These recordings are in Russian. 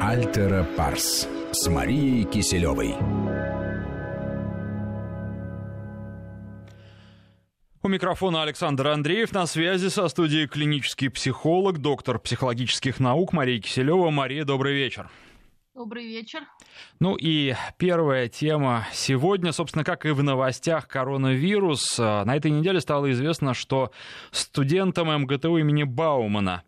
Альтера Парс с Марией Киселевой. У микрофона Александр Андреев. На связи со студией клинический психолог, доктор психологических наук Мария Киселева. Мария, добрый вечер. Добрый вечер. Ну и первая тема сегодня, собственно, как и в новостях коронавирус. На этой неделе стало известно, что студентам МГТУ имени Баумана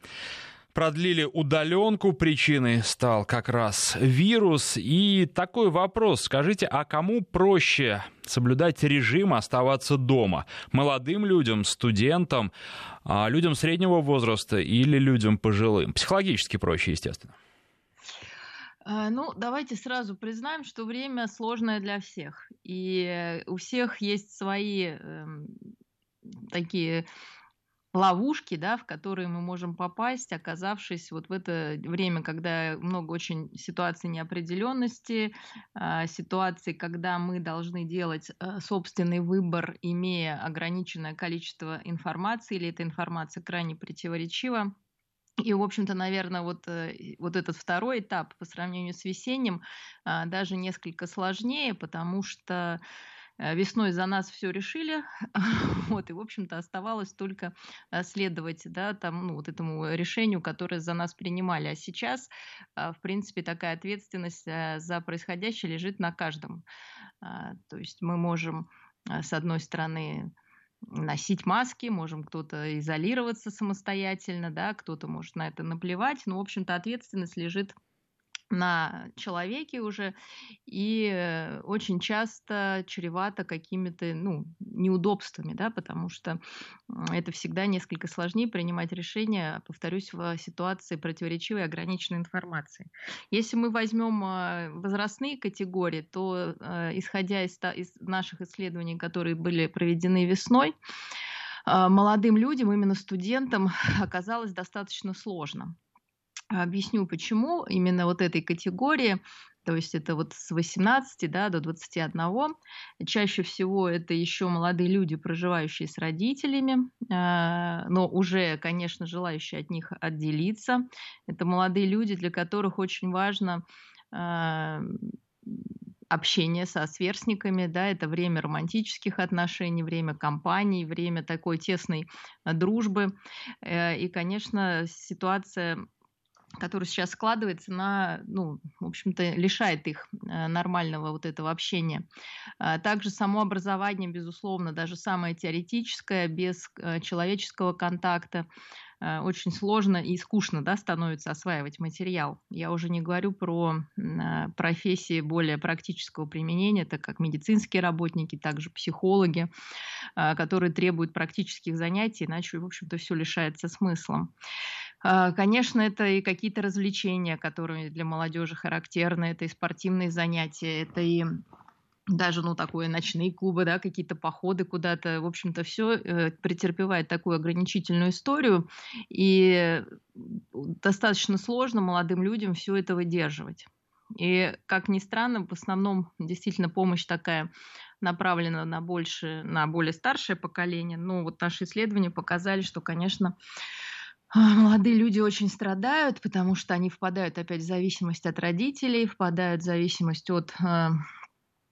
продлили удаленку, причиной стал как раз вирус. И такой вопрос, скажите, а кому проще соблюдать режим, оставаться дома? Молодым людям, студентам, а людям среднего возраста или людям пожилым? Психологически проще, естественно. А, ну, давайте сразу признаем, что время сложное для всех. И у всех есть свои э, такие ловушки, да, в которые мы можем попасть, оказавшись вот в это время, когда много очень ситуаций неопределенности, а, ситуаций, когда мы должны делать э, собственный выбор, имея ограниченное количество информации, или эта информация крайне противоречива. И, в общем-то, наверное, вот, э, вот этот второй этап по сравнению с весенним а, даже несколько сложнее, потому что весной за нас все решили, вот, и, в общем-то, оставалось только э, следовать, да, там, ну, вот этому решению, которое за нас принимали. А сейчас, э, в принципе, такая ответственность за происходящее лежит на каждом. То есть мы можем, с одной стороны, носить маски, можем кто-то изолироваться самостоятельно, да, кто-то может на это наплевать, но, в общем-то, ответственность лежит на человеке уже и э, очень часто чревато какими-то ну, неудобствами, да, потому что это всегда несколько сложнее принимать решения, повторюсь, в ситуации противоречивой и ограниченной информации. Если мы возьмем а, возрастные категории, то э, исходя из, из наших исследований, которые были проведены весной, молодым людям, именно студентам, оказалось достаточно сложно. Объясню, почему именно вот этой категории, то есть это вот с 18 да, до 21. Чаще всего это еще молодые люди, проживающие с родителями, а, но уже, конечно, желающие от них отделиться. Это молодые люди, для которых очень важно а, общение со сверстниками, да, это время романтических отношений, время компаний, время такой тесной дружбы. Э, и, конечно, ситуация который сейчас складывается на, ну, в общем-то, лишает их э, нормального вот этого общения. А также само образование, безусловно, даже самое теоретическое, без э, человеческого контакта, э, очень сложно и скучно да, становится осваивать материал. Я уже не говорю про профессии более практического применения, так как медицинские работники, также психологи, которые требуют практических занятий, иначе, в общем-то, все лишается смыслом. А, конечно, это и какие-то развлечения, которые для молодежи характерны, это и спортивные занятия, это и даже, ну, такое ночные клубы, да, какие-то походы куда-то, в общем-то, все э, претерпевает такую ограничительную историю, и достаточно сложно молодым людям все это выдерживать. И, как ни странно, в основном действительно помощь такая направлена на больше, на более старшее поколение. Но вот наши исследования показали, что, конечно, а, молодые люди очень страдают, потому что они впадают опять в зависимость от родителей, впадают в зависимость от э,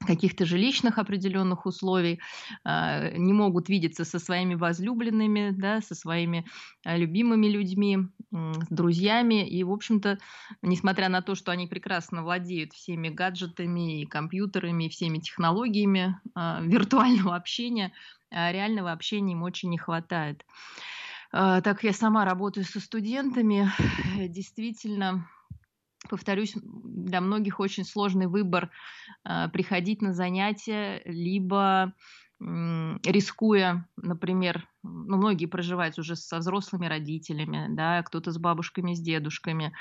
каких-то жилищных определенных условий, э, не могут видеться со своими возлюбленными, да, со своими любимыми людьми, с друзьями. И, в общем-то, несмотря на то, что они прекрасно владеют всеми гаджетами и компьютерами, и всеми технологиями виртуального общения, реального общения им очень не хватает. А, так я сама работаю со студентами. Действительно, повторюсь, для многих очень сложный выбор а, приходить на занятия, либо рискуя, например, ну, многие проживают уже со взрослыми родителями, да, кто-то с бабушками, с дедушками.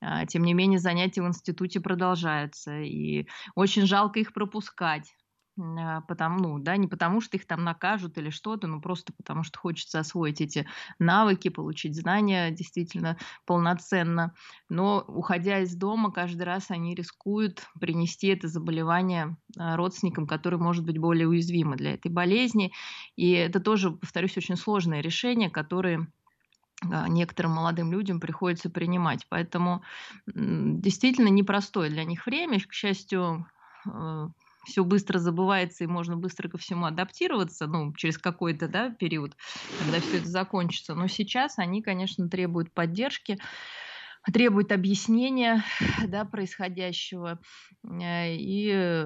А, тем не менее, занятия в институте продолжаются, и очень жалко их пропускать. А, потому, ну, да, не потому что их там накажут или что-то, но просто потому что хочется освоить эти навыки, получить знания действительно полноценно. Но уходя из дома, каждый раз они рискуют принести это заболевание а, родственникам, которые, может быть, более уязвимы для этой болезни. И это тоже, повторюсь, очень сложное решение, которое а, некоторым молодым людям приходится принимать. Поэтому действительно непростое для них время. К счастью, все быстро забывается и можно быстро ко всему адаптироваться, ну, через какой-то да, период, когда все это закончится. Но сейчас они, конечно, требуют поддержки, требуют объяснения да, происходящего. Э, и,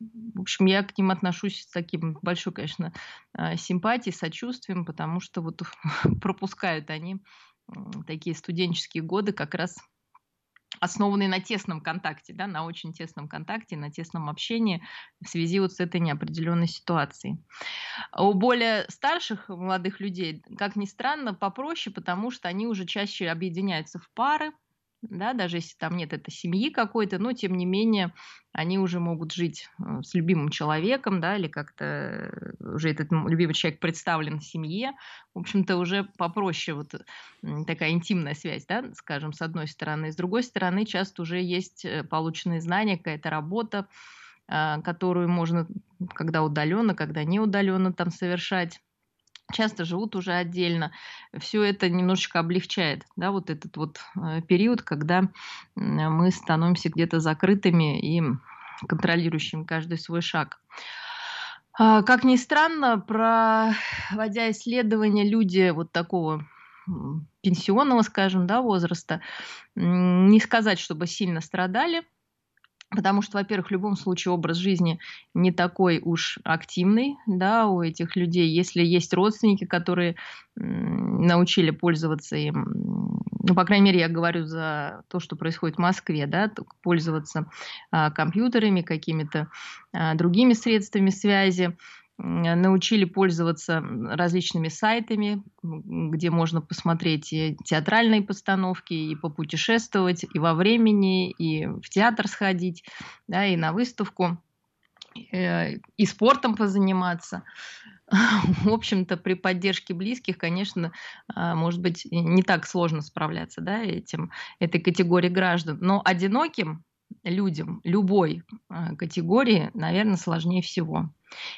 в общем, я к ним отношусь с таким большой, конечно, э, симпатией, сочувствием, потому что вот пропускают они такие студенческие годы как раз основанный на тесном контакте, да, на очень тесном контакте, на тесном общении в связи вот с этой неопределенной ситуацией. У более старших молодых людей, как ни странно, попроще, потому что они уже чаще объединяются в пары, да, даже если там нет этой семьи какой-то, но тем не менее они уже могут жить э, с любимым человеком, да, или как-то э, уже этот любимый человек представлен в семье, в общем-то уже попроще вот такая интимная связь, да, скажем, с одной стороны, с другой стороны часто уже есть э, полученные знания, какая-то работа, которую можно когда удаленно, когда не удаленно там совершать часто живут уже отдельно. Все это немножечко облегчает, да, вот этот вот э, период, когда мы становимся где-то закрытыми и контролирующим каждый свой шаг. А, как ни странно, проводя исследования, люди вот такого пенсионного, скажем, да, возраста, не сказать, чтобы сильно страдали Потому что, во-первых, в любом случае образ жизни не такой уж активный да, у этих людей. Если есть родственники, которые научили пользоваться им, ну, по крайней мере, я говорю за то, что происходит в Москве, да, пользоваться а, компьютерами, какими-то а, другими средствами связи, научили пользоваться различными сайтами, где можно посмотреть и театральные постановки, и попутешествовать, и во времени, и в театр сходить, да, и на выставку, э, и спортом позаниматься. В общем-то, при поддержке близких, конечно, а, может быть, не так сложно справляться да, этим, этой категории граждан. Но одиноким людям любой а, категории, наверное, сложнее всего.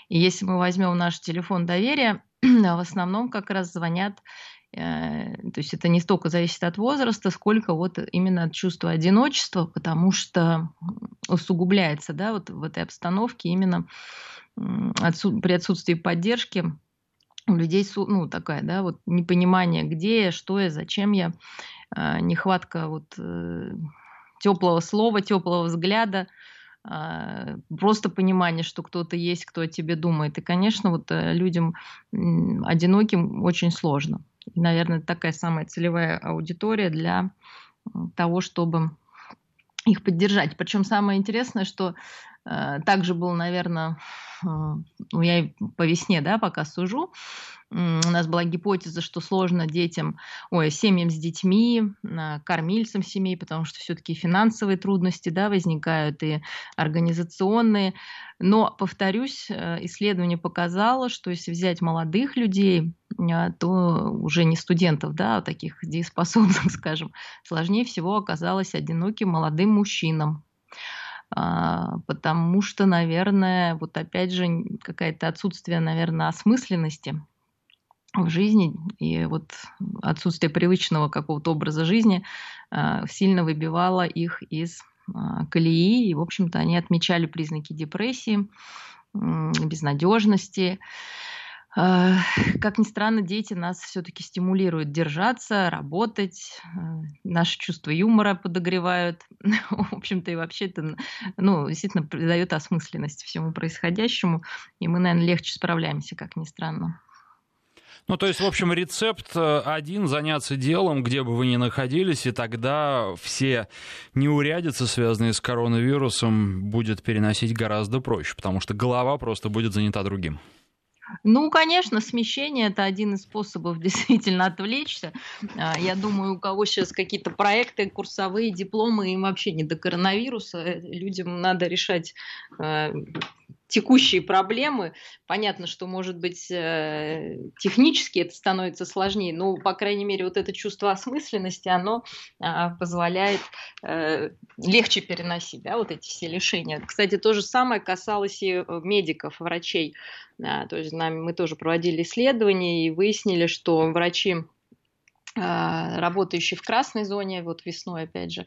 И если мы возьмем наш телефон доверия, в основном как раз звонят э, то есть это не столько зависит от возраста, сколько вот именно от чувства одиночества, потому что усугубляется, да, вот в этой обстановке именно при отсутствии поддержки у людей, ну, такая, да, вот непонимание, где я, что я, зачем я, э, нехватка вот э, теплого слова, теплого взгляда, а, просто понимание, что кто-то есть, кто о тебе думает. И, конечно, вот э, людям одиноким очень сложно. И, наверное, такая самая целевая аудитория для того, чтобы их поддержать. Причем самое интересное, что также был, наверное, э, ну, я по весне, да, пока сужу, у нас была гипотеза, что сложно детям, ой, семьям с детьми, кормильцам семей, потому что все-таки финансовые трудности да, возникают и организационные. Но, повторюсь, э, исследование показало, что если взять молодых людей, то уже не студентов, да, а таких дееспособных, скажем, сложнее всего оказалось одиноким молодым мужчинам потому что, наверное, вот опять же какое-то отсутствие, наверное, осмысленности в жизни, и вот отсутствие привычного какого-то образа жизни э, сильно выбивало их из э, колеи, и, в общем-то, они отмечали признаки депрессии, безнадежности. Э, как ни странно, дети нас все-таки стимулируют держаться, работать, э, наши чувства юмора подогревают. В общем-то, и вообще это ну, действительно придает осмысленность всему происходящему, и мы, наверное, легче справляемся, как ни странно. Ну, то есть, в общем, рецепт э, один — заняться делом, где бы вы ни находились, и тогда все неурядицы, связанные с коронавирусом, будет переносить гораздо проще, потому что голова просто будет занята другим. Ну, конечно, смещение – это один из способов действительно отвлечься. А, я думаю, у кого сейчас какие-то проекты, курсовые, дипломы, им вообще не до коронавируса. Э, людям надо решать э, текущие проблемы. Понятно, что, может быть, э, технически это становится сложнее, но, по крайней мере, вот это чувство осмысленности, оно а, позволяет э, легче переносить да, вот эти все лишения. Кстати, то же самое касалось и э, медиков, врачей. То есть мы тоже проводили исследования и выяснили, что врачи а, работающие в красной зоне, вот весной, опять же,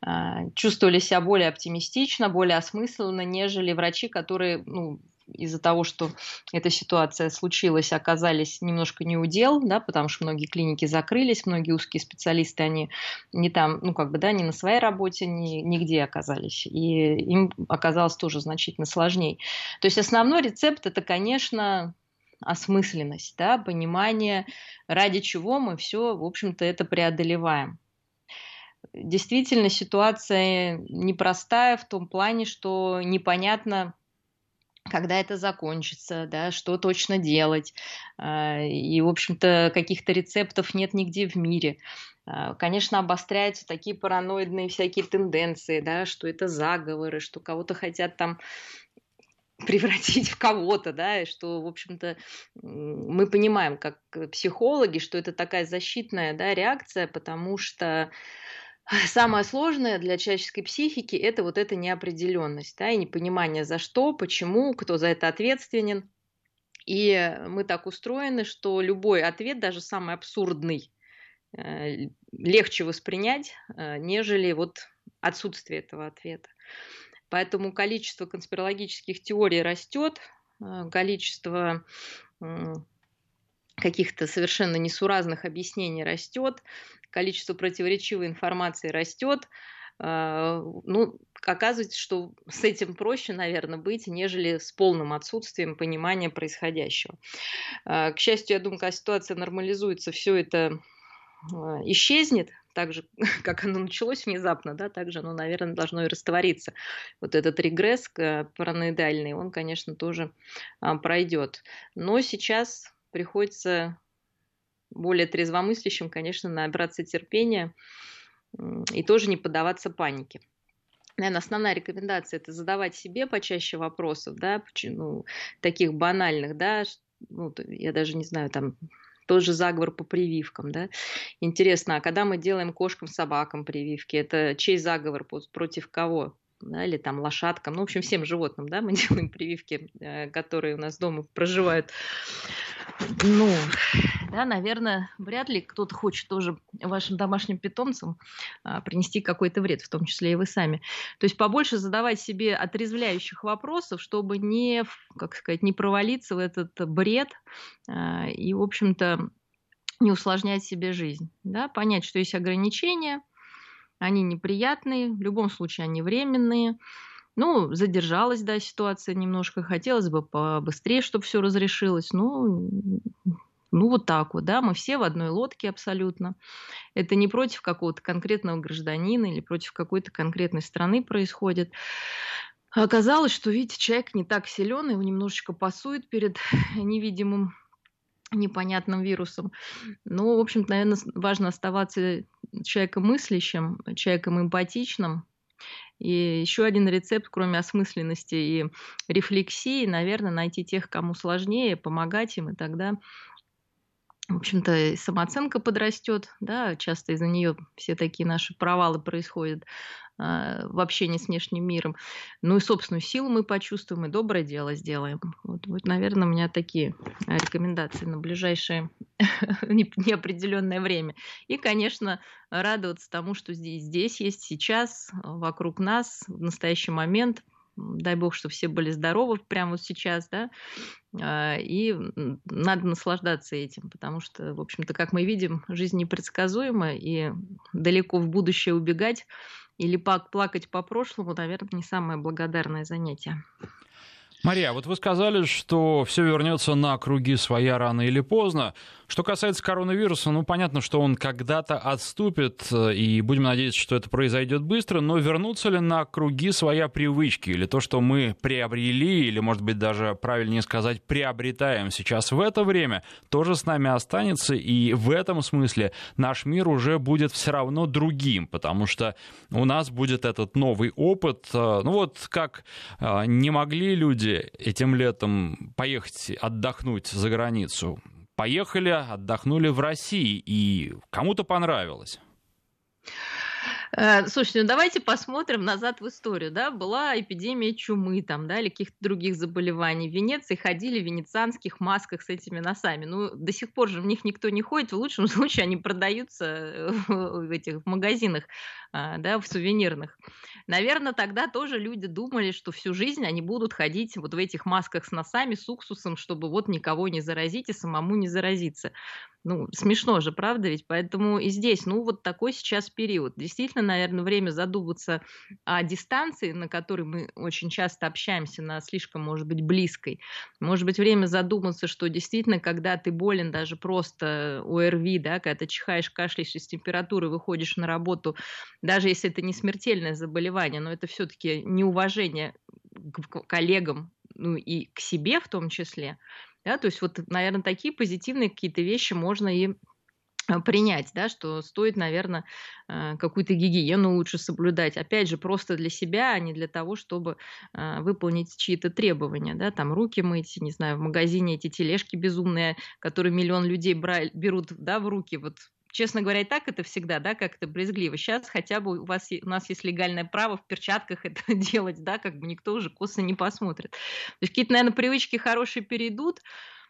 а, чувствовали себя более оптимистично, более осмысленно, нежели врачи, которые ну, из-за того, что эта ситуация случилась, оказались немножко не удел, да, потому что многие клиники закрылись, многие узкие специалисты, они не там, ну, как бы, да, не на своей работе, ни, нигде оказались. И им оказалось тоже значительно сложнее. То есть основной рецепт это, конечно, осмысленность, да, понимание, ради чего мы все, в общем-то, это преодолеваем. Действительно, ситуация непростая в том плане, что непонятно, когда это закончится, да, что точно делать. А, и, в общем-то, каких-то рецептов нет нигде в мире. А, конечно, обостряются такие параноидные всякие тенденции, да, что это заговоры, что кого-то хотят там превратить в кого-то, да, и что, в общем-то, мы понимаем, как психологи, что это такая защитная, да, реакция, потому что самое сложное для человеческой психики – это вот эта неопределенность, да, и непонимание за что, почему, кто за это ответственен. И мы так устроены, что любой ответ, даже самый абсурдный, э, легче воспринять, э, нежели вот отсутствие этого ответа. Поэтому количество конспирологических теорий растет, э, количество каких-то совершенно несуразных объяснений растет, количество противоречивой информации растет. Э, ну, оказывается, что с этим проще, наверное, быть, нежели с полным отсутствием понимания происходящего. Э, к счастью, я думаю, когда ситуация нормализуется, все это исчезнет, так же, как оно началось внезапно, да, так же оно, наверное, должно и раствориться. Вот этот регресс параноидальный, он, конечно, тоже а, пройдет. Но сейчас приходится более трезвомыслящим, конечно, набраться терпения и тоже не поддаваться панике. Наверное, основная рекомендация – это задавать себе почаще вопросов, да, ну, таких банальных, да, ну, я даже не знаю, там, тот же заговор по прививкам, да. Интересно, а когда мы делаем кошкам, собакам прививки, это чей заговор против кого? да, или там лошадкам, ну, в общем, всем животным, да, мы делаем прививки, э, которые у нас дома проживают. Ну, да, наверное, вряд ли кто-то хочет тоже вашим домашним питомцам а, принести какой-то вред, в том числе и вы сами. То есть побольше задавать себе отрезвляющих вопросов, чтобы не, как сказать, не провалиться в этот бред а, и, в общем-то, не усложнять себе жизнь. Да? Понять, что есть ограничения, они неприятные, в любом случае они временные. Ну, задержалась, да, ситуация немножко. Хотелось бы побыстрее, чтобы все разрешилось. Ну, ну, вот так вот, да, мы все в одной лодке абсолютно. Это не против какого-то конкретного гражданина или против какой-то конкретной страны происходит. Оказалось, что, видите, человек не так силен, его немножечко пасует перед невидимым непонятным вирусом. Ну, в общем-то, наверное, важно оставаться человеком мыслящим, человеком эмпатичным. И еще один рецепт, кроме осмысленности и рефлексии, наверное, найти тех, кому сложнее, помогать им, и тогда в общем-то, самооценка подрастет, да, часто из-за нее все такие наши провалы происходят э, в общении с внешним миром. Ну и собственную силу мы почувствуем, и доброе дело сделаем. Вот, вот наверное, у меня такие рекомендации на ближайшее неопределенное время. И, конечно, радоваться тому, что здесь, здесь есть сейчас, вокруг нас, в настоящий момент – дай бог, что все были здоровы прямо вот сейчас, да, а, и надо наслаждаться этим, потому что, в общем-то, как мы видим, жизнь непредсказуема, и далеко в будущее убегать или плакать по прошлому, наверное, не самое благодарное занятие. Мария, вот вы сказали, что все вернется на круги своя рано или поздно. Что касается коронавируса, ну, понятно, что он когда-то отступит, и будем надеяться, что это произойдет быстро, но вернутся ли на круги своя привычки, или то, что мы приобрели, или, может быть, даже правильнее сказать, приобретаем сейчас в это время, тоже с нами останется, и в этом смысле наш мир уже будет все равно другим, потому что у нас будет этот новый опыт. Ну вот как а, не могли люди этим летом поехать отдохнуть за границу, поехали, отдохнули в России, и кому-то понравилось. Э, слушайте, ну давайте посмотрим назад в историю, да, была эпидемия чумы там, да, или каких-то других заболеваний. В Венеции ходили в венецианских масках с этими носами. Ну, до сих пор же в них никто не ходит, в лучшем случае они продаются в этих магазинах, а, да, в сувенирных. Наверное, тогда тоже люди думали, что всю жизнь они будут ходить вот в этих масках с носами, с уксусом, чтобы вот никого не заразить и самому не заразиться. Ну, смешно же, правда ведь? Поэтому и здесь, ну, вот такой сейчас период. Действительно, наверное, время задуматься о дистанции, на которой мы очень часто общаемся, на слишком, может быть, близкой. Может быть, время задуматься, что действительно, когда ты болен даже просто ОРВИ, да, когда ты чихаешь, кашляешь из температуры, выходишь на работу, даже если это не смертельное заболевание, но это все-таки неуважение к коллегам, ну и к себе в том числе, да, то есть вот, наверное, такие позитивные какие-то вещи можно и э, принять, да, что стоит, наверное, э, какую-то гигиену лучше соблюдать. Опять же, просто для себя, а не для того, чтобы э, выполнить чьи-то требования, да, там руки мыть, не знаю, в магазине эти тележки безумные, которые миллион людей брали, берут, да, в руки, вот честно говоря, и так это всегда, да, как-то брезгливо. Сейчас хотя бы у, вас, у нас есть легальное право в перчатках это делать, да, как бы никто уже косо не посмотрит. То есть какие-то, наверное, привычки хорошие перейдут,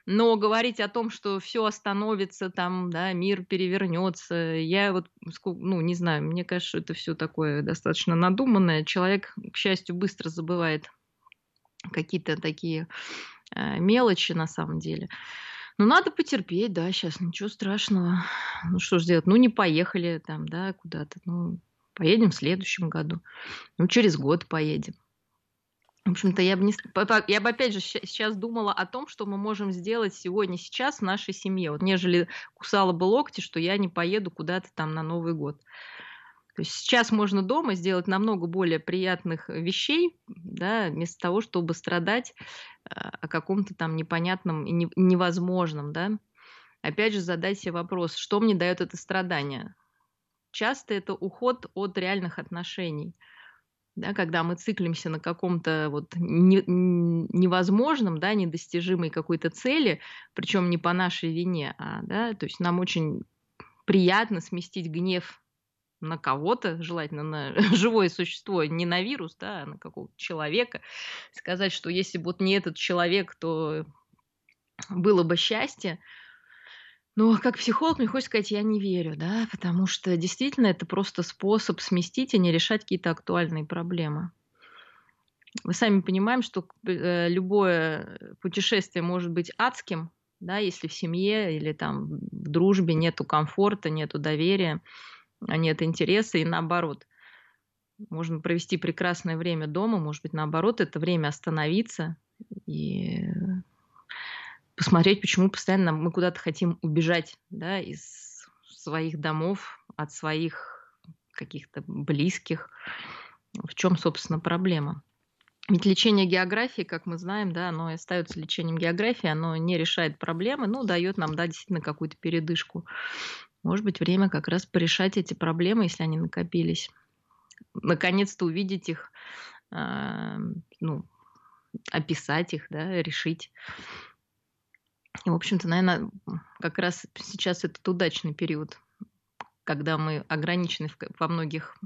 но говорить о том, что все остановится, там, да, мир перевернется, я вот, ну, не знаю, мне кажется, это все такое достаточно надуманное. Человек, к счастью, быстро забывает какие-то такие э, мелочи на самом деле. Ну, надо потерпеть, да, сейчас ничего страшного. Ну, что ж делать? Ну, не поехали там, да, куда-то. Ну, поедем в следующем году. Ну, через год поедем. В общем-то, я бы, не, я бы опять же сейчас думала о том, что мы можем сделать сегодня, сейчас в нашей семье, вот, нежели кусала бы локти, что я не поеду куда-то там на Новый год. То есть сейчас можно дома сделать намного более приятных вещей, да, вместо того, чтобы страдать а, о каком-то там непонятном и невозможном, да. Опять же, задать себе вопрос, что мне дает это страдание? Часто это уход от реальных отношений. Да, когда мы циклимся на каком-то вот не, невозможном, да, недостижимой какой-то цели, причем не по нашей вине, а, да, то есть нам очень приятно сместить гнев на кого-то, желательно на живое существо, не на вирус, да, а на какого-то человека, сказать, что если бы вот не этот человек, то было бы счастье. Но как психолог мне хочется сказать, я не верю, да, потому что действительно это просто способ сместить и не решать какие-то актуальные проблемы. Мы сами понимаем, что э, любое путешествие может быть адским, да, если в семье или там в дружбе нету комфорта, нету доверия а нет интереса, и наоборот. Можно провести прекрасное время дома, может быть, наоборот, это время остановиться и посмотреть, почему постоянно мы куда-то хотим убежать да, из своих домов, от своих каких-то близких. В чем, собственно, проблема? Ведь лечение географии, как мы знаем, да, оно остается лечением географии, оно не решает проблемы, но дает нам, да, действительно какую-то передышку. Может быть, время как раз порешать эти проблемы, если они накопились. Наконец-то увидеть их, э, ну, описать их, да, решить. И, в общем-то, наверное, как раз сейчас этот удачный период, когда мы ограничены во многих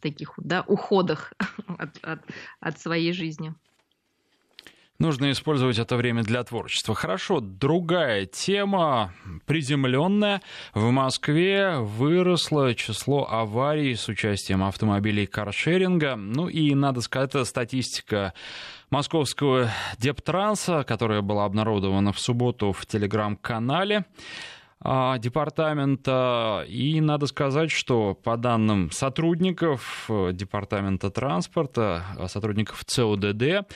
таких да, уходах от, от, от своей жизни. Нужно использовать это время для творчества. Хорошо, другая тема, приземленная. В Москве выросло число аварий с участием автомобилей каршеринга. Ну и, надо сказать, это статистика московского Дептранса, которая была обнародована в субботу в телеграм-канале. А, департамента. И надо сказать, что по данным сотрудников э, департамента транспорта, э, сотрудников ЦОДД,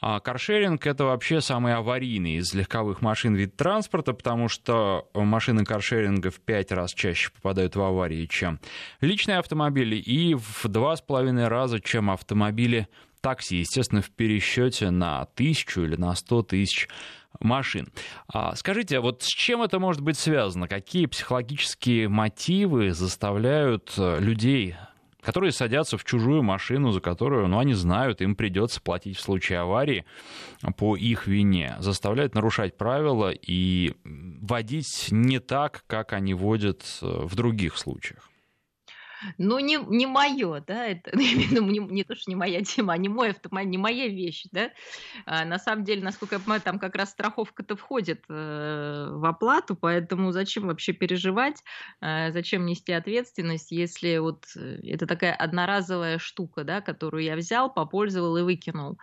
а, каршеринг это вообще самый аварийный из легковых машин вид транспорта, потому что машины каршеринга в пять раз чаще попадают в аварии, чем личные автомобили, и в два с половиной раза, чем автомобили такси, естественно, в пересчете на тысячу или на сто тысяч машин. А скажите, а вот с чем это может быть связано? Какие психологические мотивы заставляют э, людей которые садятся в чужую машину, за которую, ну, они знают, им придется платить в случае аварии по их вине, заставляют нарушать правила и водить не так, как они водят э, в других случаях. Ну, не, не мое, да, это именно не, не то, что не моя тема, а не мой автомобиль, не моя вещь, да. А, на самом деле, насколько я понимаю, там как раз страховка-то входит э, в оплату, поэтому зачем вообще переживать, э, зачем нести ответственность, если вот э, это такая одноразовая штука, да, которую я взял, попользовал и выкинул.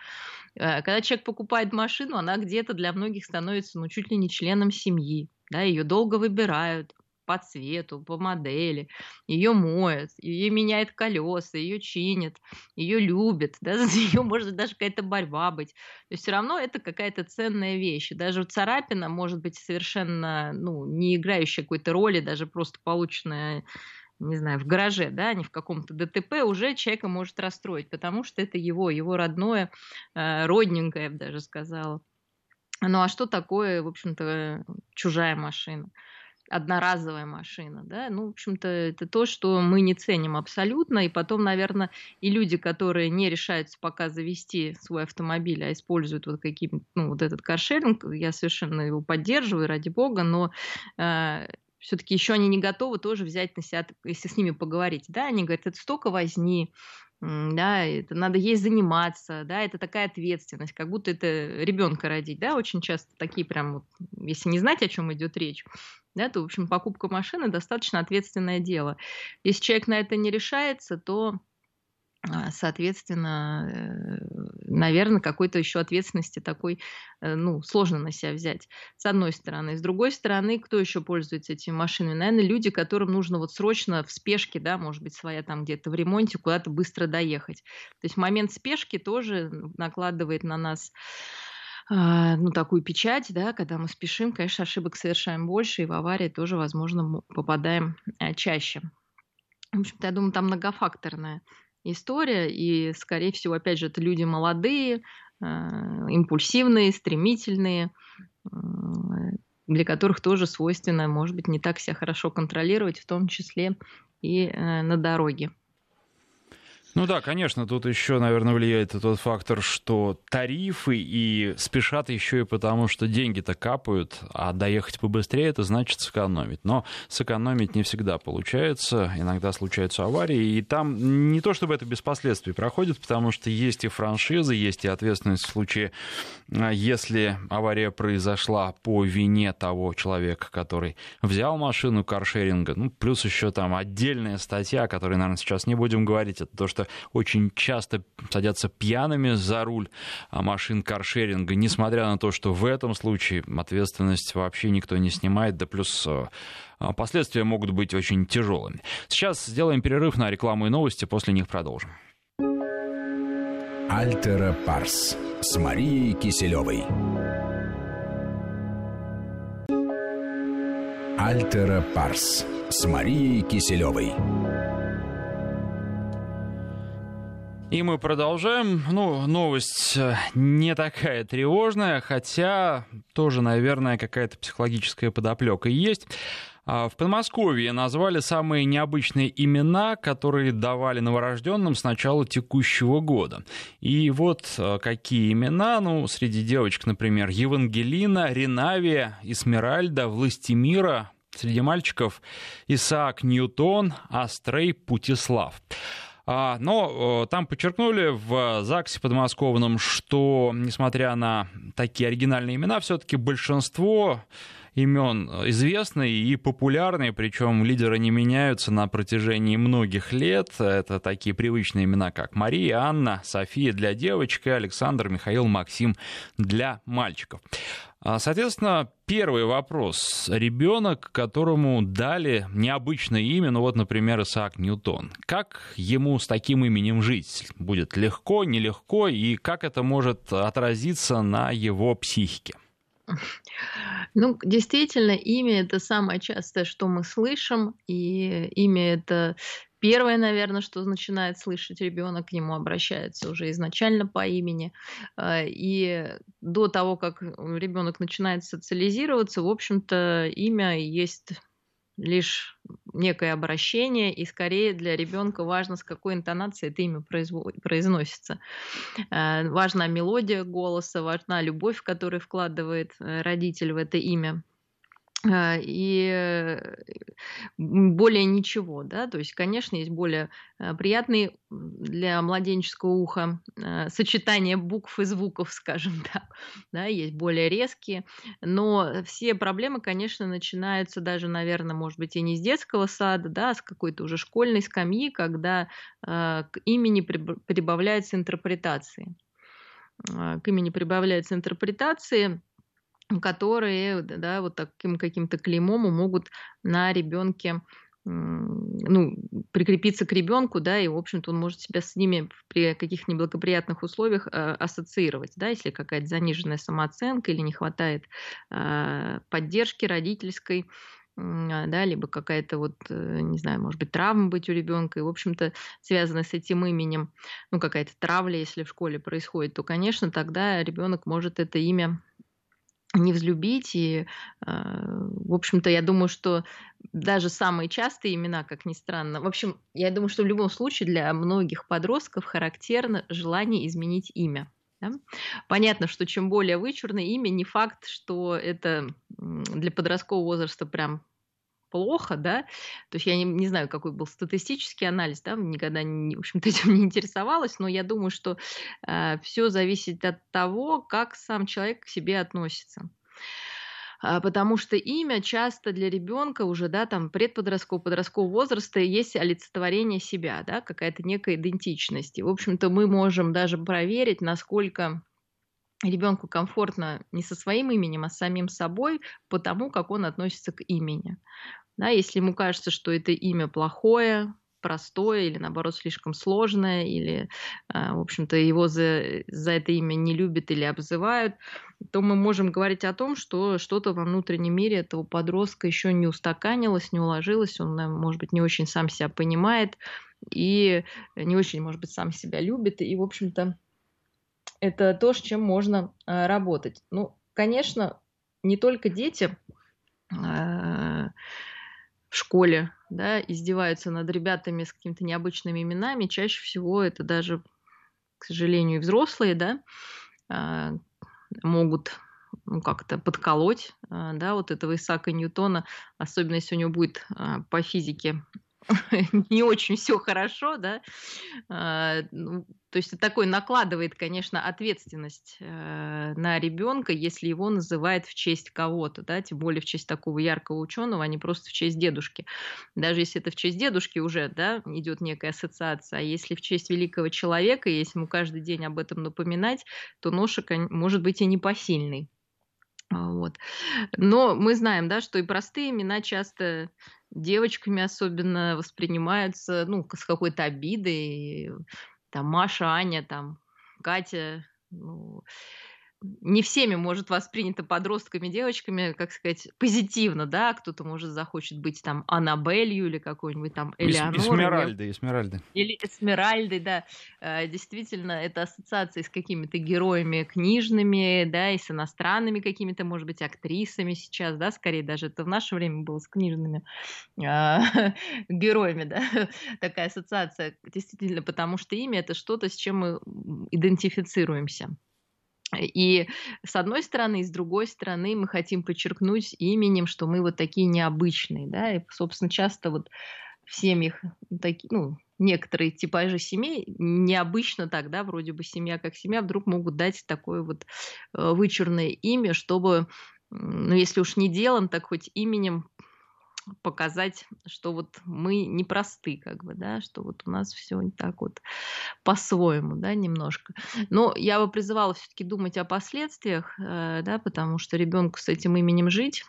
Э, когда человек покупает машину, она где-то для многих становится, ну, чуть ли не членом семьи, да, ее долго выбирают, по цвету, по модели, ее моют, ее меняют колеса, ее чинят, ее любят, да, за нее может даже какая-то борьба быть. То есть все равно это какая-то ценная вещь. Даже царапина может быть совершенно ну, не играющая какой-то роли, даже просто полученная не знаю, в гараже, да, а не в каком-то ДТП, уже человека может расстроить, потому что это его, его родное, э, родненькое, я бы даже сказала. Ну а что такое, в общем-то, чужая машина? Одноразовая машина, да, ну, в общем-то, это то, что мы не ценим абсолютно, и потом, наверное, и люди, которые не решаются пока завести свой автомобиль, а используют вот каким, ну, вот этот каршеринг, я совершенно его поддерживаю, ради бога, но э, все-таки еще они не готовы тоже взять на себя, если с ними поговорить, да, они говорят, это столько возни, да, это надо ей заниматься, да, это такая ответственность, как будто это ребенка родить, да, очень часто такие прям, вот, если не знать, о чем идет речь, да, то, в общем, покупка машины достаточно ответственное дело. Если человек на это не решается, то а, соответственно, э, наверное, какой-то еще ответственности такой, э, ну, сложно на себя взять, с одной стороны. С другой стороны, кто еще пользуется этими машинами? Наверное, люди, которым нужно вот срочно в спешке, да, может быть, своя там где-то в ремонте, куда-то быстро доехать. То есть момент спешки тоже накладывает на нас ну, такую печать, да, когда мы спешим, конечно, ошибок совершаем больше, и в аварии тоже, возможно, попадаем э, чаще. В общем-то, я думаю, там многофакторная история, и, скорее всего, опять же, это люди молодые, а, импульсивные, стремительные, для которых тоже свойственно, может быть, не так себя хорошо контролировать, в том числе и э, на дороге. Ну да, конечно, тут еще, наверное, влияет тот фактор, что тарифы и спешат еще и потому, что деньги-то капают, а доехать побыстрее это значит сэкономить. Но сэкономить не всегда получается, иногда случаются аварии, и там не то чтобы это без последствий проходит, потому что есть и франшизы, есть и ответственность в случае, а, если авария произошла по вине того человека, который взял машину каршеринга, ну, плюс еще там отдельная статья, о которой, наверное, сейчас не будем говорить, это то, что что очень часто садятся пьяными за руль а, машин каршеринга, несмотря на то, что в этом случае ответственность вообще никто не снимает, да плюс а, а, последствия могут быть очень тяжелыми. Сейчас сделаем перерыв на рекламу и новости, после них продолжим. Альтера Парс с Марией Киселевой. Альтера Парс с Марией Киселевой. И мы продолжаем. Ну, новость э, не такая тревожная, хотя тоже, наверное, какая-то психологическая подоплека есть. А, в Подмосковье назвали самые необычные имена, которые давали новорожденным с начала текущего года. И вот э, какие имена, ну, среди девочек, например, Евангелина, Ренавия, Исмеральда, Властимира, среди мальчиков Исаак Ньютон, Астрей Путислав. А, но там подчеркнули в ЗАГСе подмосковном, что, несмотря на такие оригинальные имена, все-таки большинство имен известные и популярные, причем лидеры не меняются на протяжении многих лет. Это такие привычные имена, как Мария, Анна, София для девочек и Александр, Михаил, Максим для мальчиков. А, соответственно, первый вопрос. Ребенок, которому дали необычное имя, ну вот, например, Исаак Ньютон. Как ему с таким именем жить? Будет легко, нелегко, и как это может отразиться на его психике? Ну, действительно, имя это самое частое, что мы слышим, и имя это первое, наверное, что начинает слышать ребенок, к нему обращается уже изначально по имени. А, и до того, как ребенок начинает социализироваться, в общем-то, имя есть лишь некое обращение, и скорее для ребенка важно, с какой интонацией это имя произносится. А, важна мелодия голоса, важна любовь, которую вкладывает э, родитель в это имя. А, и более ничего, да, то есть, конечно, есть более э, приятные для младенческого уха э, сочетания букв и звуков, скажем так, да, есть более резкие, но все проблемы, конечно, начинаются даже, наверное, может быть, и не с детского сада, да, а с какой-то уже школьной скамьи, когда к имени прибавляются интерпретации. К имени прибавляются интерпретации, которые да, вот таким каким-то клеймом могут на ребенке ну, прикрепиться к ребенку, да, и, в общем-то, он может себя с ними при каких-то неблагоприятных условиях э, ассоциировать, да, если какая-то заниженная самооценка или не хватает э, поддержки родительской, э, да, либо какая-то вот, э, не знаю, может быть, травма быть у ребенка, и, в общем-то, связанная с этим именем, ну, какая-то травля, если в школе происходит, то, конечно, тогда ребенок может это имя не взлюбить. И, а, в общем-то, я думаю, что даже самые частые имена, как ни странно, в общем, я думаю, что в любом случае для многих подростков характерно желание изменить имя. Да? Понятно, что чем более вычурное имя, не факт, что это для подросткового возраста прям плохо, да, то есть я не, не знаю, какой был статистический анализ, да, никогда, не, в общем-то, этим не интересовалась, но я думаю, что э, все зависит от того, как сам человек к себе относится а, потому что имя часто для ребенка уже, да, там предподросткового, подросткового возраста есть олицетворение себя, да, какая-то некая идентичность. И, в общем-то, мы можем даже проверить, насколько ребенку комфортно не со своим именем, а с самим собой, потому как он относится к имени. Да, если ему кажется, что это имя плохое, простое или наоборот слишком сложное, или, а, в общем-то, его за, за это имя не любят или обзывают, то мы можем говорить о том, что что-то во внутреннем мире этого подростка еще не устаканилось, не уложилось, он, может быть, не очень сам себя понимает и не очень, может быть, сам себя любит. И, в общем-то, это то, с чем можно а, работать. Ну, конечно, не только дети в школе, да, издеваются над ребятами с какими-то необычными именами, чаще всего это даже, к сожалению, и взрослые, да, а, могут ну, как-то подколоть, а, да, вот этого Исаака Ньютона, особенно если у него будет а, по физике не очень все хорошо, да, а, ну, то есть такой накладывает, конечно, ответственность э, на ребенка, если его называют в честь кого-то, да, тем более в честь такого яркого ученого, а не просто в честь дедушки. Даже если это в честь дедушки уже, да, идет некая ассоциация, а если в честь великого человека, если ему каждый день об этом напоминать, то ношек может быть и непосильный. Вот. Но мы знаем, да, что и простые имена часто девочками особенно воспринимаются, ну, с какой-то обидой. Там Маша, Аня, там Катя, ну, не всеми может воспринято подростками, девочками, как сказать, позитивно, да, кто-то может захочет быть там Аннабелью или какой-нибудь там Элеонорой. Эсмеральдой, Эсмеральдой. Или Эсмеральдой, да. Э, действительно, это ассоциации с какими-то героями книжными, да, и с иностранными какими-то, может быть, актрисами сейчас, да, скорее даже это в наше время было с книжными а, героями, да, такая ассоциация, действительно, потому что имя это что-то, с чем мы идентифицируемся. И с одной стороны, и с другой стороны мы хотим подчеркнуть именем, что мы вот такие необычные, да, и, собственно, часто вот в семьях такие, ну, некоторые типажи семей необычно так, да, вроде бы семья как семья, вдруг могут дать такое вот э, вычурное имя, чтобы, ну, если уж не делом, так хоть именем показать, что вот мы непросты, как бы, да, что вот у нас все не так вот по-своему, да, немножко. Но я бы призывала все-таки думать о последствиях, э, да, потому что ребенку с этим именем жить,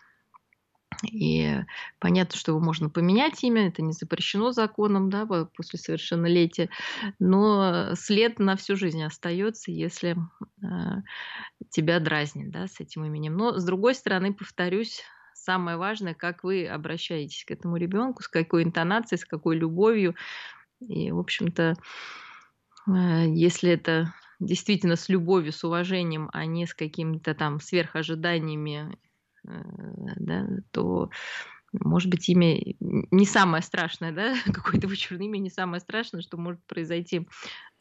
и понятно, что его можно поменять имя, это не запрещено законом, да, после совершеннолетия, но след на всю жизнь остается, если э, тебя дразнит, да, с этим именем. Но, с другой стороны, повторюсь, самое важное, как вы обращаетесь к этому ребенку, с какой интонацией, с какой любовью. И, в общем-то, э, если это действительно с любовью, с уважением, а не с какими-то там сверхожиданиями, э, да, то может быть, имя не самое страшное, да, какое-то вычурное имя не самое страшное, что может произойти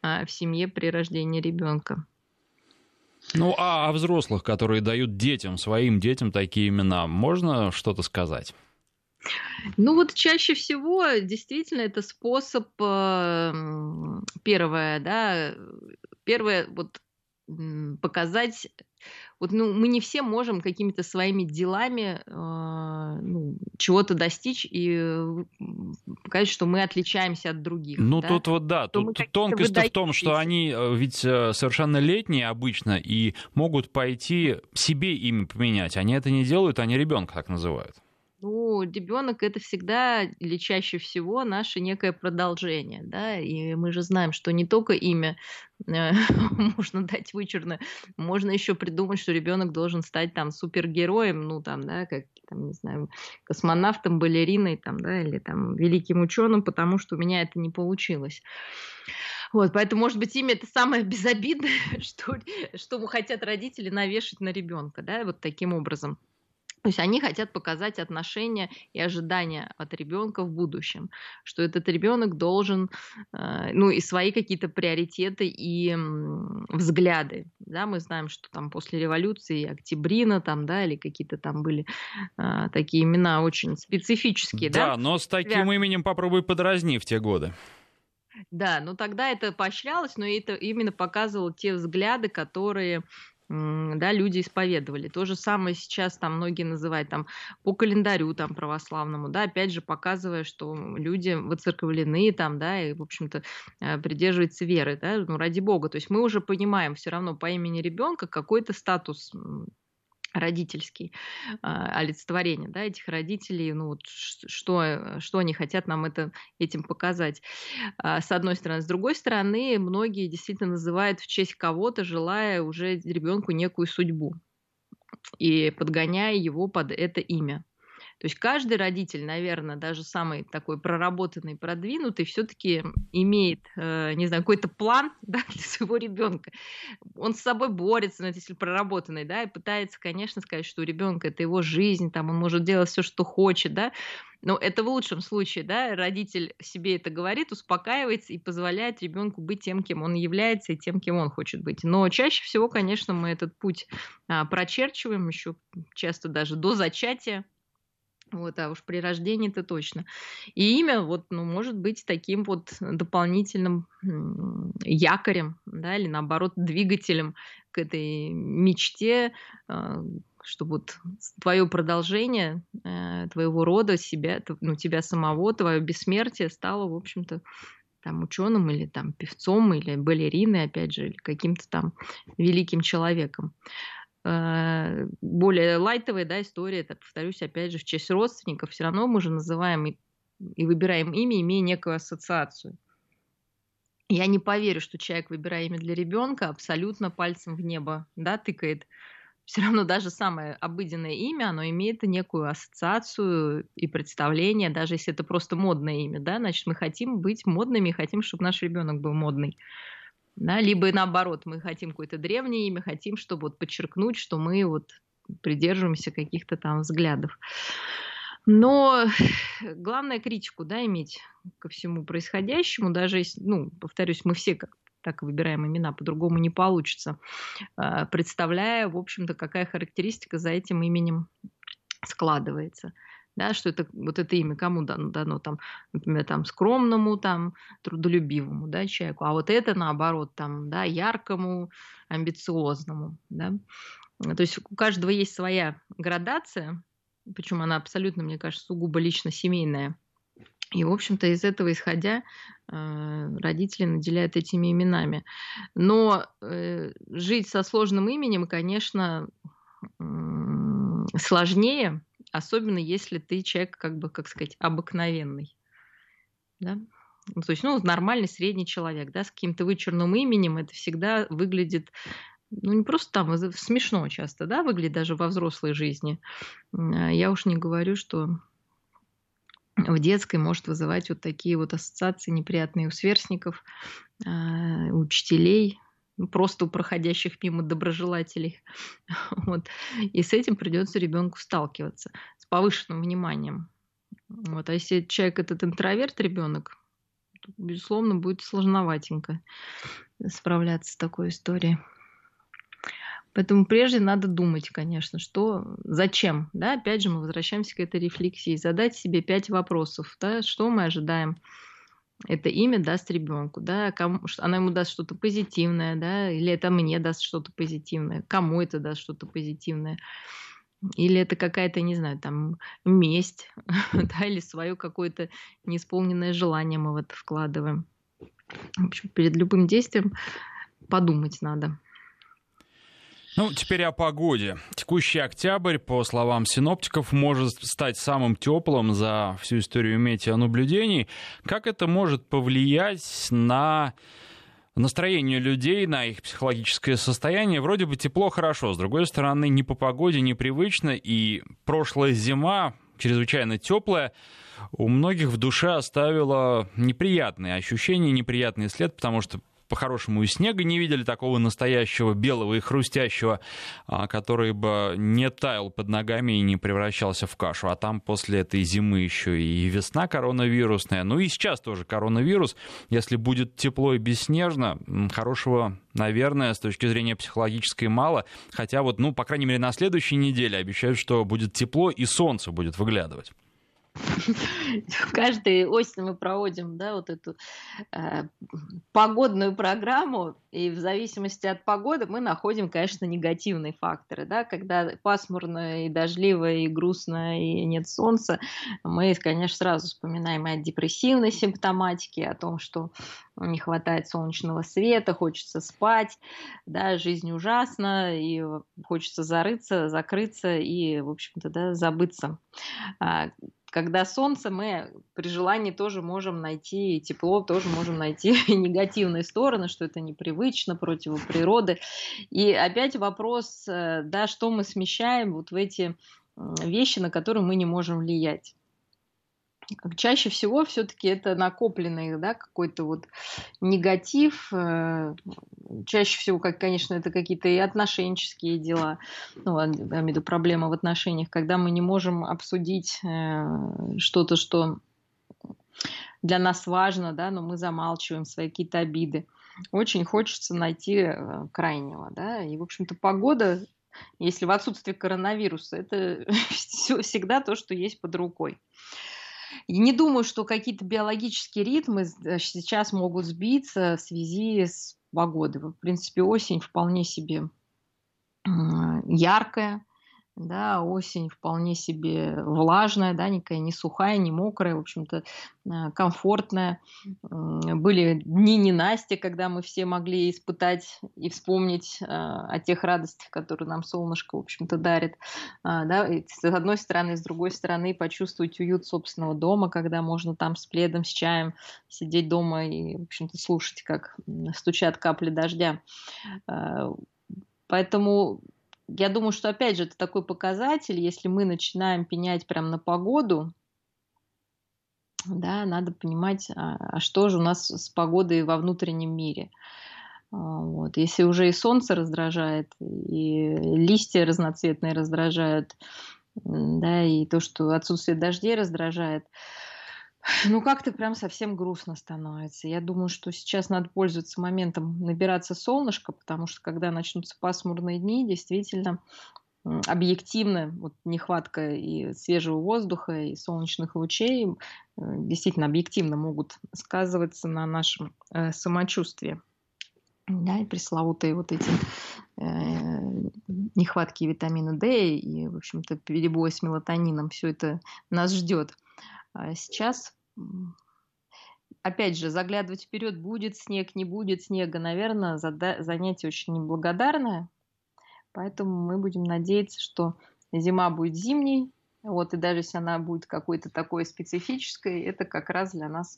а, в семье при рождении ребенка. Ну, а о взрослых, которые дают детям, своим детям такие имена, можно что-то сказать? Ну вот чаще всего действительно это способ э, первое, да, первое вот показать вот, ну, мы не все можем какими-то своими делами э, ну, чего-то достичь и показать, что мы отличаемся от других. Ну, да? тут вот да, тут тонкость в том, что они э, ведь э, совершеннолетние обычно и могут пойти себе имя поменять. Они это не делают, они ребенка так называют. Ну, ребенок это всегда или чаще всего наше некое продолжение, да, и мы же знаем, что не только имя э, можно дать вычурно, можно еще придумать, что ребенок должен стать там супергероем, ну там, да, как там, не знаю, космонавтом, балериной, там, да, или там великим ученым, потому что у меня это не получилось. Вот, поэтому, может быть, имя это самое безобидное, что, что хотят родители навешать на ребенка, да, вот таким образом. То есть они хотят показать отношения и ожидания от ребенка в будущем, что этот ребенок должен, э, ну и свои какие-то приоритеты и взгляды. Да, мы знаем, что там после революции Октябрина там, да, или какие-то там были э, такие имена очень специфические. Да, да? но с таким Связ... именем попробуй подразни в те годы. Да, но тогда это поощрялось, но это именно показывало те взгляды, которые да, люди исповедовали. То же самое сейчас там многие называют там по календарю там православному, да, опять же показывая, что люди выцерковлены там, да, и, в общем-то, э, придерживаются веры, да, ну, ради бога. То есть мы уже понимаем все равно по имени ребенка какой-то статус родительский э, олицетворение да, этих родителей, ну вот что, что они хотят нам это, этим показать. Э, с одной стороны. С другой стороны, многие действительно называют в честь кого-то, желая уже ребенку некую судьбу и подгоняя его под это имя. То есть каждый родитель, наверное, даже самый такой проработанный, продвинутый, все-таки имеет, э, не знаю, какой-то план да, для своего ребенка. Он с собой борется, ну, если проработанный, да, и пытается, конечно, сказать, что у ребенка это его жизнь, там он может делать все, что хочет, да. Но это в лучшем случае, да, родитель себе это говорит, успокаивается и позволяет ребенку быть тем, кем он является и тем, кем он хочет быть. Но чаще всего, конечно, мы этот путь а, прочерчиваем еще часто даже до зачатия, вот, а уж при рождении это точно. И имя вот, ну, может быть таким вот дополнительным якорем, да, или наоборот двигателем к этой мечте, а, что вот твое продолжение э, твоего рода, себя, ну, тебя самого, твое бессмертие стало, в общем-то, там ученым или там певцом или балериной, опять же, или каким-то там великим человеком. Э, более лайтовая да, история, это, повторюсь, опять же, в честь родственников, все равно мы же называем и, и выбираем имя, имея некую ассоциацию. Я не поверю, что человек, выбирая имя для ребенка, абсолютно пальцем в небо да, тыкает. Все равно даже самое обыденное имя, оно имеет некую ассоциацию и представление, даже если это просто модное имя, да, значит, мы хотим быть модными, хотим, чтобы наш ребенок был модный. Да, либо наоборот, мы хотим какое-то древнее имя, хотим, чтобы вот подчеркнуть, что мы вот придерживаемся каких-то там взглядов. Но главное критику, да, иметь ко всему происходящему, даже если, ну, повторюсь, мы все как так выбираем имена, по-другому не получится, а, представляя, в общем-то, какая характеристика за этим именем складывается да, что это вот это имя кому дано, дано там, например, там скромному, там трудолюбивому, да, человеку, а вот это наоборот там, да, яркому, амбициозному, да. То есть у каждого есть своя градация, причем она абсолютно, мне кажется, сугубо лично семейная. И, в общем-то, из этого исходя, э, родители наделяют этими именами. Но э, жить со сложным именем, конечно, сложнее, особенно если ты человек, как бы, как сказать, обыкновенный. Да? Ну, то есть, ну, нормальный средний человек, да, с каким-то вычурным именем, это всегда выглядит, ну, не просто там, смешно часто, да, выглядит даже во взрослой жизни. А я уж не говорю, что в детской может вызывать вот такие вот ассоциации неприятные у сверстников, а, учителей, просто у проходящих мимо доброжелателей. Вот. И с этим придется ребенку сталкиваться, с повышенным вниманием. Вот. А если человек этот интроверт, ребенок, то, безусловно, будет сложноватенько справляться с такой историей. Поэтому прежде надо думать, конечно, что, зачем, да, опять же мы возвращаемся к этой рефлексии, задать себе пять вопросов, да, что мы ожидаем это имя даст ребенку, да, кому, она ему даст что-то позитивное, да, или это мне даст что-то позитивное, кому это даст что-то позитивное, или это какая-то, не знаю, там, месть, да, или свое какое-то неисполненное желание мы в это вкладываем. В общем, перед любым действием подумать надо. Ну, теперь о погоде. Текущий октябрь, по словам синоптиков, может стать самым теплым за всю историю метеонаблюдений. Как это может повлиять на настроение людей, на их психологическое состояние. Вроде бы тепло хорошо, с другой стороны, не по погоде, непривычно, и прошлая зима, чрезвычайно теплая, у многих в душе оставила неприятные ощущения, неприятный след, потому что по-хорошему и снега не видели, такого настоящего белого и хрустящего, а, который бы не таял под ногами и не превращался в кашу. А там после этой зимы еще и весна коронавирусная. Ну и сейчас тоже коронавирус. Если будет тепло и бесснежно, хорошего, наверное, с точки зрения психологической мало. Хотя вот, ну, по крайней мере, на следующей неделе обещают, что будет тепло и солнце будет выглядывать. Каждую осень мы проводим, да, вот эту э, погодную программу, и в зависимости от погоды мы находим, конечно, негативные факторы, да, когда пасмурно и дождливо, и грустно, и нет солнца, мы, конечно, сразу вспоминаем и о депрессивной симптоматике, о том, что не хватает солнечного света, хочется спать, да, жизнь ужасна, и хочется зарыться, закрыться и, в общем-то, да, забыться. А, когда солнце, мы при желании тоже можем найти тепло, тоже можем найти негативные стороны, что это непривычно, против природы. И опять вопрос, э, да, что мы смещаем вот в эти вещи, на которые мы не можем влиять чаще всего все-таки это накопленный да, какой-то вот негатив. Э, чаще всего, как, конечно, это какие-то и отношенческие дела, ну, я имею в виду проблемы в отношениях, когда мы не можем обсудить э, что-то, что для нас важно, да, но мы замалчиваем свои какие-то обиды. Очень хочется найти э, крайнего, да, и, в общем-то, погода, если в отсутствии коронавируса, это всегда то, что есть под рукой. И не думаю, что какие-то биологические ритмы э, сейчас могут сбиться в связи с погодой. В принципе, осень вполне себе яркая, да, осень вполне себе влажная, да, никакая не сухая, не мокрая, в общем-то, э, комфортная. Были дни ненастья, когда мы все могли испытать и вспомнить э, о тех радостях, которые нам солнышко, в общем-то, дарит. А, да, с одной стороны, с другой стороны, почувствовать уют собственного дома, когда можно там с пледом, с чаем сидеть дома и, в общем-то, слушать, как стучат капли дождя. Поэтому я думаю, что опять же это такой показатель, если мы начинаем пенять прямо на погоду, да, надо понимать, а, а что же у нас с погодой во внутреннем мире. А, вот. Если уже и солнце раздражает, и листья разноцветные раздражают, да, и то, что отсутствие дождей раздражает, ну, как-то прям совсем грустно становится. Я думаю, что сейчас надо пользоваться моментом набираться солнышко, потому что когда начнутся пасмурные дни, действительно объективно вот нехватка и свежего воздуха, и солнечных лучей действительно объективно могут сказываться на нашем э, самочувствии. Да, и пресловутые вот эти э, нехватки витамина D и, в общем-то, перебой с мелатонином, все это нас ждет. А сейчас, опять же, заглядывать вперед, будет снег, не будет снега, наверное, занятие очень неблагодарное. Поэтому мы будем надеяться, что зима будет зимней, вот, и даже если она будет какой-то такой специфической, это как раз для нас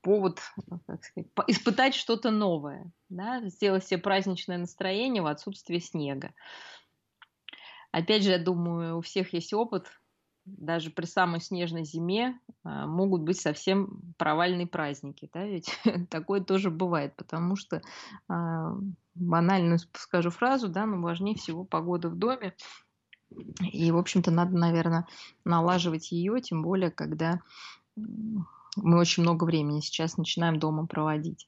повод как сказать, испытать что-то новое, да? сделать себе праздничное настроение в отсутствии снега. Опять же, я думаю, у всех есть опыт даже при самой снежной зиме а, могут быть совсем провальные праздники. Да? Ведь такое тоже бывает, потому что а, банальную скажу фразу, да, но важнее всего погода в доме. И, в общем-то, надо, наверное, налаживать ее, тем более, когда мы очень много времени сейчас начинаем дома проводить.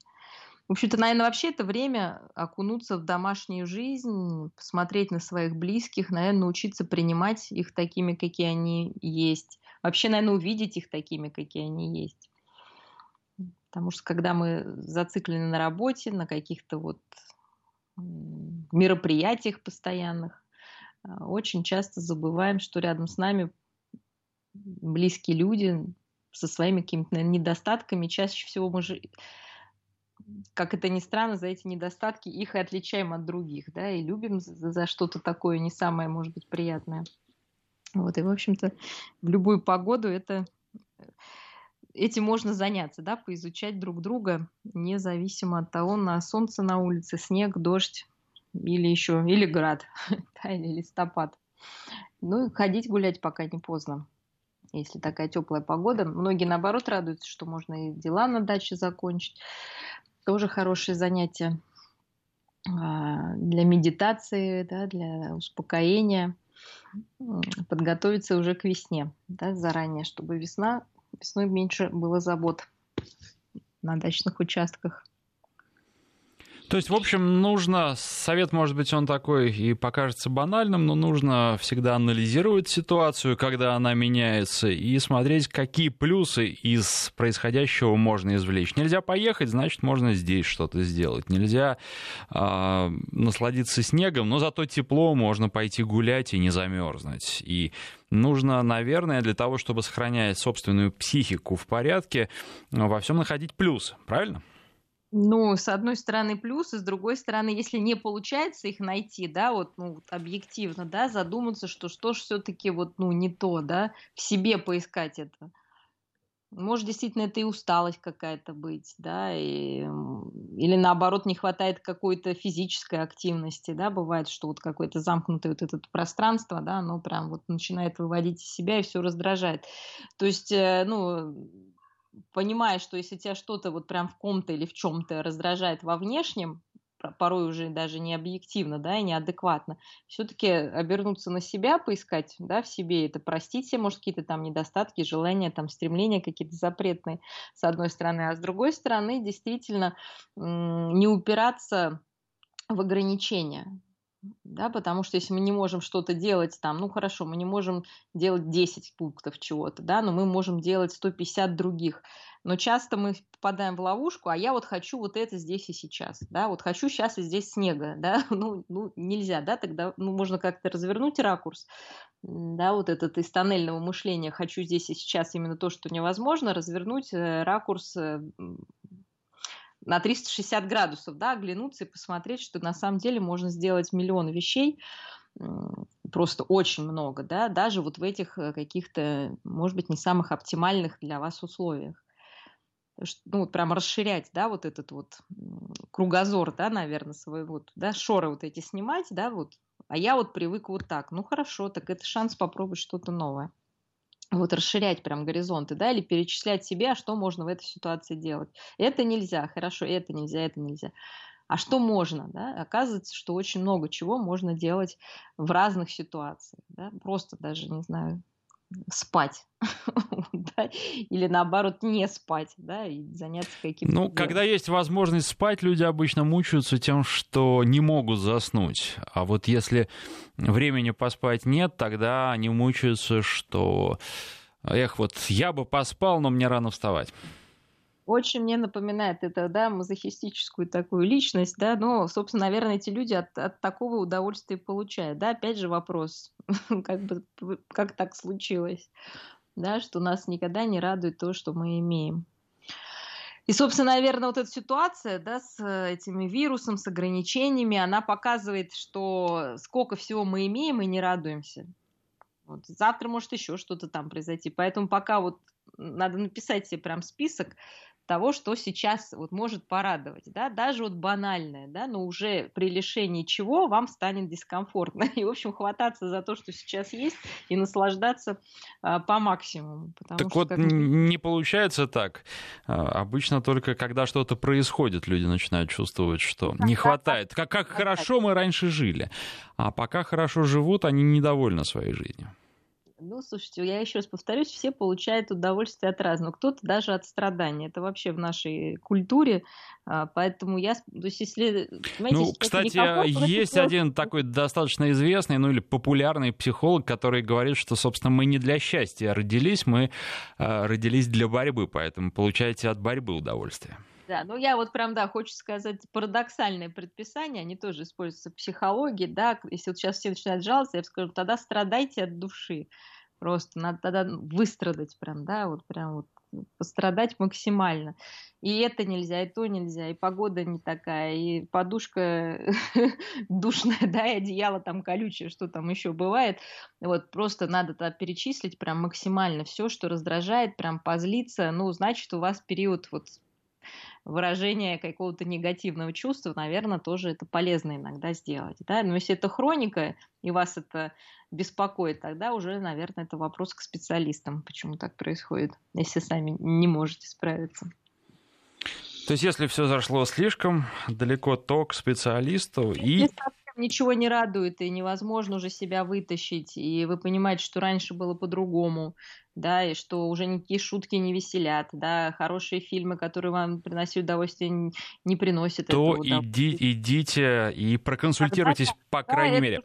В общем-то, наверное, вообще это время окунуться в домашнюю жизнь, посмотреть на своих близких, наверное, научиться принимать их такими, какие они есть. Вообще, наверное, увидеть их такими, какие они есть. Потому что когда мы зациклены на работе, на каких-то вот мероприятиях постоянных, а, очень часто забываем, что рядом с нами близкие люди со своими какими-то недостатками. Чаще всего мы же, как это ни странно, за эти недостатки их и отличаем от других, да, и любим за, за что-то такое не самое, может быть, приятное. Вот, и, в общем-то, в любую погоду это этим можно заняться, да, поизучать друг друга, независимо от того, на солнце на улице, снег, дождь или еще, или град, да, или листопад. Ну и ходить гулять пока не поздно, если такая теплая погода. Многие, наоборот, радуются, что можно и дела на даче закончить. Тоже хорошее занятие а, для медитации, да, для успокоения, подготовиться уже к весне, да, заранее, чтобы весна весной меньше было забот на дачных участках. То есть, в общем, нужно, совет, может быть, он такой и покажется банальным, но нужно всегда анализировать ситуацию, когда она меняется, и смотреть, какие плюсы из происходящего можно извлечь. Нельзя поехать, значит, можно здесь что-то сделать. Нельзя э, насладиться снегом, но зато тепло, можно пойти гулять и не замерзнуть. И нужно, наверное, для того, чтобы сохранять собственную психику в порядке, во всем находить плюс, правильно? Ну, с одной стороны плюсы, с другой стороны, если не получается их найти, да, вот, ну, объективно, да, задуматься, что что ж все-таки вот, ну, не то, да, в себе поискать это. Может, действительно, это и усталость какая-то быть, да, и, или наоборот, не хватает какой-то физической активности, да, бывает, что вот какое-то замкнутое вот это пространство, да, оно прям вот начинает выводить из себя и все раздражает. То есть, э, ну, понимаешь, что если тебя что-то вот прям в ком-то или в чем-то раздражает во внешнем, порой уже даже не объективно, да, и неадекватно, все-таки обернуться на себя, поискать, да, в себе это, простить себе, может, какие-то там недостатки, желания, там, стремления какие-то запретные, с одной стороны, а с другой стороны, действительно, не упираться в ограничения, да, потому что если мы не можем что-то делать там, ну хорошо, мы не можем делать 10 пунктов чего-то, да, но мы можем делать 150 других. Но часто мы попадаем в ловушку, а я вот хочу вот это здесь и сейчас, да, вот хочу сейчас и здесь снега, да, ну, ну нельзя, да, тогда ну, можно как-то развернуть ракурс, да, вот этот из тоннельного мышления «хочу здесь и сейчас именно то, что невозможно», развернуть э, ракурс э, на 360 градусов, да, оглянуться и посмотреть, что на самом деле можно сделать миллион вещей, просто очень много, да, даже вот в этих э, каких-то, может быть, не самых оптимальных для вас условиях. Ну, вот прям расширять, да, вот этот вот кругозор, да, наверное, свой вот, да, шоры вот эти снимать, да, вот. А я вот привык вот так. Ну, хорошо, так это шанс попробовать что-то новое вот расширять прям горизонты, да, или перечислять себе, а что можно в этой ситуации делать. Это нельзя, хорошо, это нельзя, это нельзя. А что можно, да? Оказывается, что очень много чего можно делать в разных ситуациях, да? Просто даже, не знаю, спать, да? или наоборот не спать, да, и заняться каким-то. Ну, делом. когда есть возможность спать, люди обычно мучаются тем, что не могут заснуть. А вот если времени поспать нет, тогда они мучаются, что, эх, вот я бы поспал, но мне рано вставать очень мне напоминает это, да, мазохистическую такую личность, да, но, собственно, наверное, эти люди от, от такого удовольствия получают, да, опять же вопрос, как бы, как так случилось, да, что нас никогда не радует то, что мы имеем. И, собственно, наверное, вот эта ситуация да, с этими вирусом, с ограничениями, она показывает, что сколько всего мы имеем и не радуемся. Вот. Завтра может еще что-то там произойти. Поэтому пока вот надо написать себе прям список того, что сейчас вот может порадовать, да, даже вот банальное, да, но уже при лишении чего вам станет дискомфортно. И, в общем, хвататься за то, что сейчас есть, и наслаждаться а, по максимуму. Так что, вот как... не получается так. А, обычно только когда что-то происходит, люди начинают чувствовать, что не хватает. Как, как хорошо мы раньше жили. А пока хорошо живут, они недовольны своей жизнью. Ну, слушайте, я еще раз повторюсь, все получают удовольствие от разного. Кто-то даже от страдания. Это вообще в нашей культуре. А, поэтому я... То есть, если... Ну, кстати, есть то... один такой достаточно известный, ну или популярный психолог, который говорит, что, собственно, мы не для счастья родились, мы э, родились для борьбы, поэтому получаете от борьбы удовольствие. Да, ну я вот прям, да, хочу сказать, парадоксальные предписания, они тоже используются в психологии, да, если вот сейчас все начинают жаловаться, я бы скажу, тогда страдайте от души, просто надо тогда выстрадать прям, да, вот прям вот пострадать максимально. И это нельзя, и то нельзя, и погода не такая, и подушка душная, да, и одеяло там колючее, что там еще бывает. Вот просто надо тогда перечислить прям максимально все, что раздражает, прям позлиться. Ну, значит, у вас период вот выражение какого-то негативного чувства, наверное, тоже это полезно иногда сделать. Да? Но если это хроника, и вас это беспокоит, тогда уже, наверное, это вопрос к специалистам, почему так происходит, если сами не можете справиться. То есть, если все зашло слишком далеко, то к специалисту и... Ничего не радует, и невозможно уже себя вытащить, и вы понимаете, что раньше было по-другому, да, и что уже никакие шутки не веселят, да, хорошие фильмы, которые вам приносят удовольствие, не приносят То иди, идите и проконсультируйтесь, по крайней да, мере.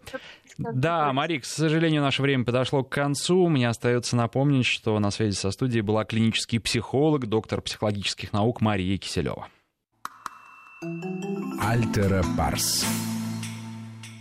Да, Мари, к сожалению, наше время подошло к концу. Мне остается напомнить, что на связи со студией была клинический психолог, доктор психологических наук Мария Киселева. Альтера Парс.